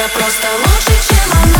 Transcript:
Я просто лучше, чем она.